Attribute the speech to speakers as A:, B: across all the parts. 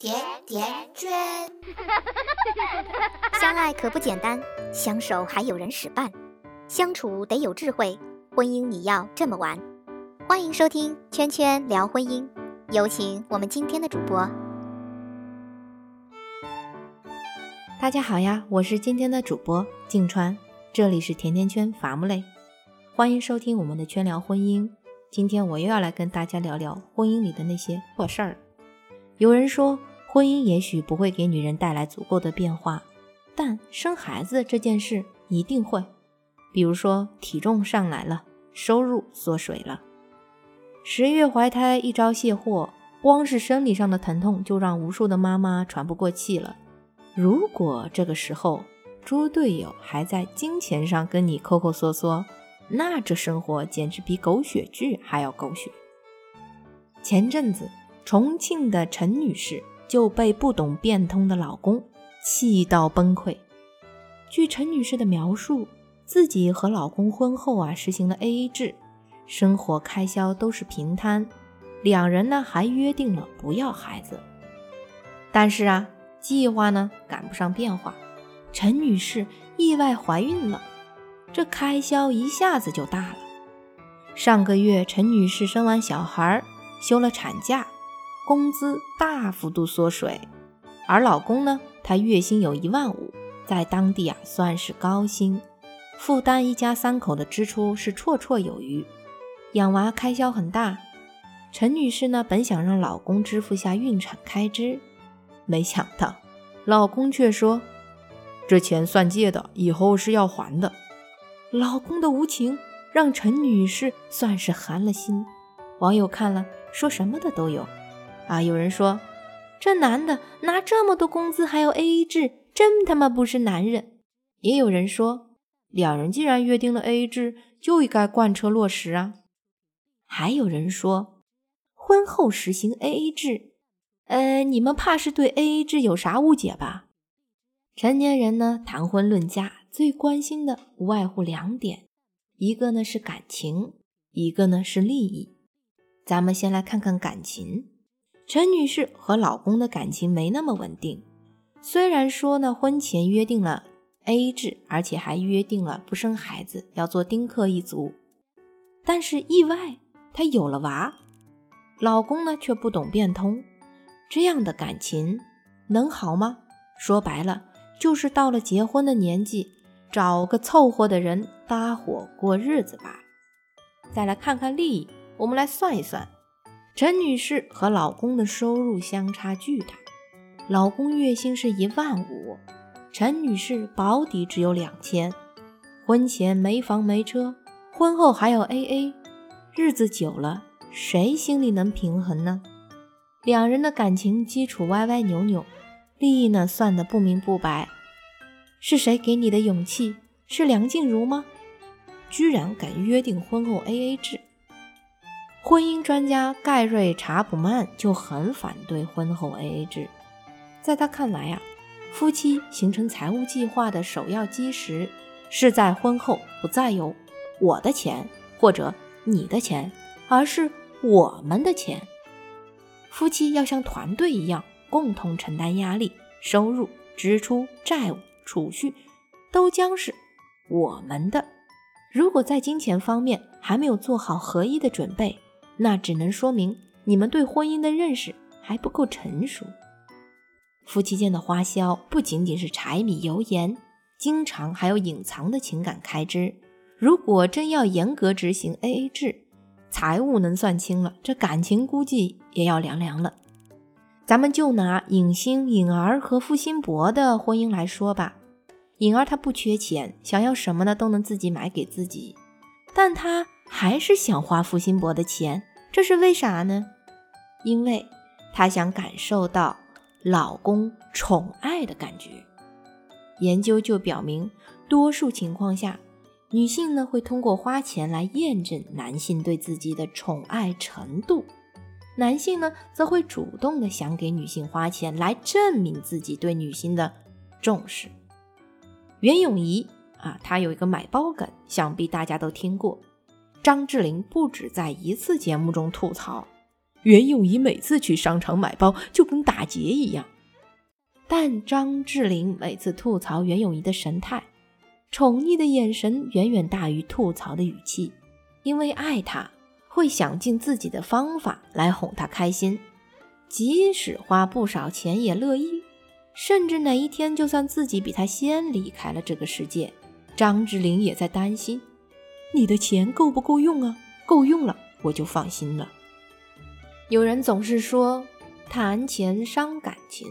A: 甜甜圈，
B: 相爱可不简单，相守还有人使绊，相处得有智慧，婚姻你要这么玩。欢迎收听《圈圈聊婚姻》，有请我们今天的主播。
C: 大家好呀，我是今天的主播静川，这里是甜甜圈伐木累，欢迎收听我们的圈聊婚姻。今天我又要来跟大家聊聊婚姻里的那些破事儿。有人说。婚姻也许不会给女人带来足够的变化，但生孩子这件事一定会。比如说体重上来了，收入缩水了，十月怀胎一朝卸货，光是生理上的疼痛就让无数的妈妈喘不过气了。如果这个时候猪队友还在金钱上跟你抠抠缩缩，那这生活简直比狗血剧还要狗血。前阵子重庆的陈女士。就被不懂变通的老公气到崩溃。据陈女士的描述，自己和老公婚后啊实行了 AA 制，生活开销都是平摊，两人呢还约定了不要孩子。但是啊，计划呢赶不上变化，陈女士意外怀孕了，这开销一下子就大了。上个月，陈女士生完小孩，休了产假。工资大幅度缩水，而老公呢，他月薪有一万五，在当地啊算是高薪，负担一家三口的支出是绰绰有余，养娃开销很大。陈女士呢，本想让老公支付下孕产开支，没想到老公却说：“这钱算借的，以后是要还的。”老公的无情让陈女士算是寒了心。网友看了说什么的都有。啊！有人说，这男的拿这么多工资还要 A A 制，真他妈不是男人。也有人说，两人既然约定了 A A 制，就应该贯彻落实啊。还有人说，婚后实行 A A 制，呃，你们怕是对 A A 制有啥误解吧？成年人呢，谈婚论嫁最关心的无外乎两点，一个呢是感情，一个呢是利益。咱们先来看看感情。陈女士和老公的感情没那么稳定，虽然说呢，婚前约定了 A 制，而且还约定了不生孩子，要做丁克一族，但是意外她有了娃，老公呢却不懂变通，这样的感情能好吗？说白了，就是到了结婚的年纪，找个凑合的人搭伙过日子吧。再来看看利益，我们来算一算。陈女士和老公的收入相差巨大，老公月薪是一万五，陈女士保底只有两千，婚前没房没车，婚后还要 AA，日子久了，谁心里能平衡呢？两人的感情基础歪歪扭扭，利益呢算得不明不白，是谁给你的勇气？是梁静茹吗？居然敢约定婚后 AA 制？婚姻专家盖瑞查普曼就很反对婚后 AA 制，在他看来啊，夫妻形成财务计划的首要基石是在婚后不再有我的钱或者你的钱，而是我们的钱。夫妻要像团队一样共同承担压力，收入、支出、债务、储蓄都将是我们的。如果在金钱方面还没有做好合一的准备，那只能说明你们对婚姻的认识还不够成熟。夫妻间的花销不仅仅是柴米油盐，经常还有隐藏的情感开支。如果真要严格执行 AA 制，财务能算清了，这感情估计也要凉凉了。咱们就拿影星颖儿和付辛博的婚姻来说吧，颖儿她不缺钱，想要什么呢都能自己买给自己，但她还是想花付辛博的钱。这是为啥呢？因为她想感受到老公宠爱的感觉。研究就表明，多数情况下，女性呢会通过花钱来验证男性对自己的宠爱程度，男性呢则会主动的想给女性花钱来证明自己对女性的重视。袁咏仪啊，她有一个买包梗，想必大家都听过。张智霖不止在一次节目中吐槽，袁咏仪每次去商场买包就跟打劫一样。但张智霖每次吐槽袁咏仪的神态，宠溺的眼神远远大于吐槽的语气，因为爱她，会想尽自己的方法来哄她开心，即使花不少钱也乐意。甚至哪一天，就算自己比他先离开了这个世界，张智霖也在担心：你的钱够不够用啊？够用了，我就放心了。有人总是说谈钱伤感情，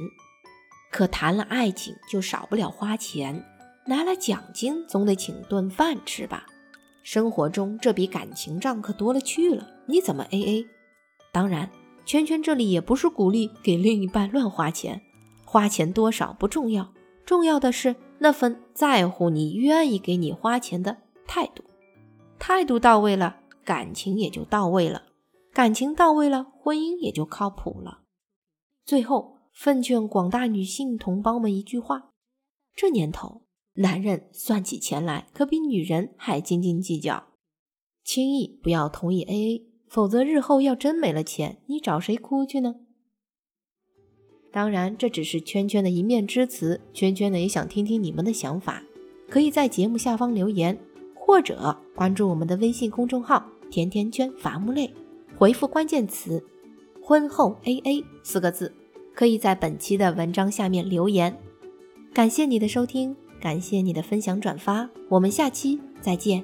C: 可谈了爱情就少不了花钱，拿了奖金总得请顿饭吃吧？生活中这笔感情账可多了去了，你怎么 A A？当然，圈圈这里也不是鼓励给另一半乱花钱。花钱多少不重要，重要的是那份在乎你、愿意给你花钱的态度。态度到位了，感情也就到位了；感情到位了，婚姻也就靠谱了。最后，奉劝广大女性同胞们一句话：这年头，男人算起钱来可比女人还斤斤计较。轻易不要同意 AA，否则日后要真没了钱，你找谁哭去呢？当然，这只是圈圈的一面之词。圈圈呢也想听听你们的想法，可以在节目下方留言，或者关注我们的微信公众号“甜甜圈伐木累”，回复关键词“婚后 AA” 四个字，可以在本期的文章下面留言。感谢你的收听，感谢你的分享转发，我们下期再见。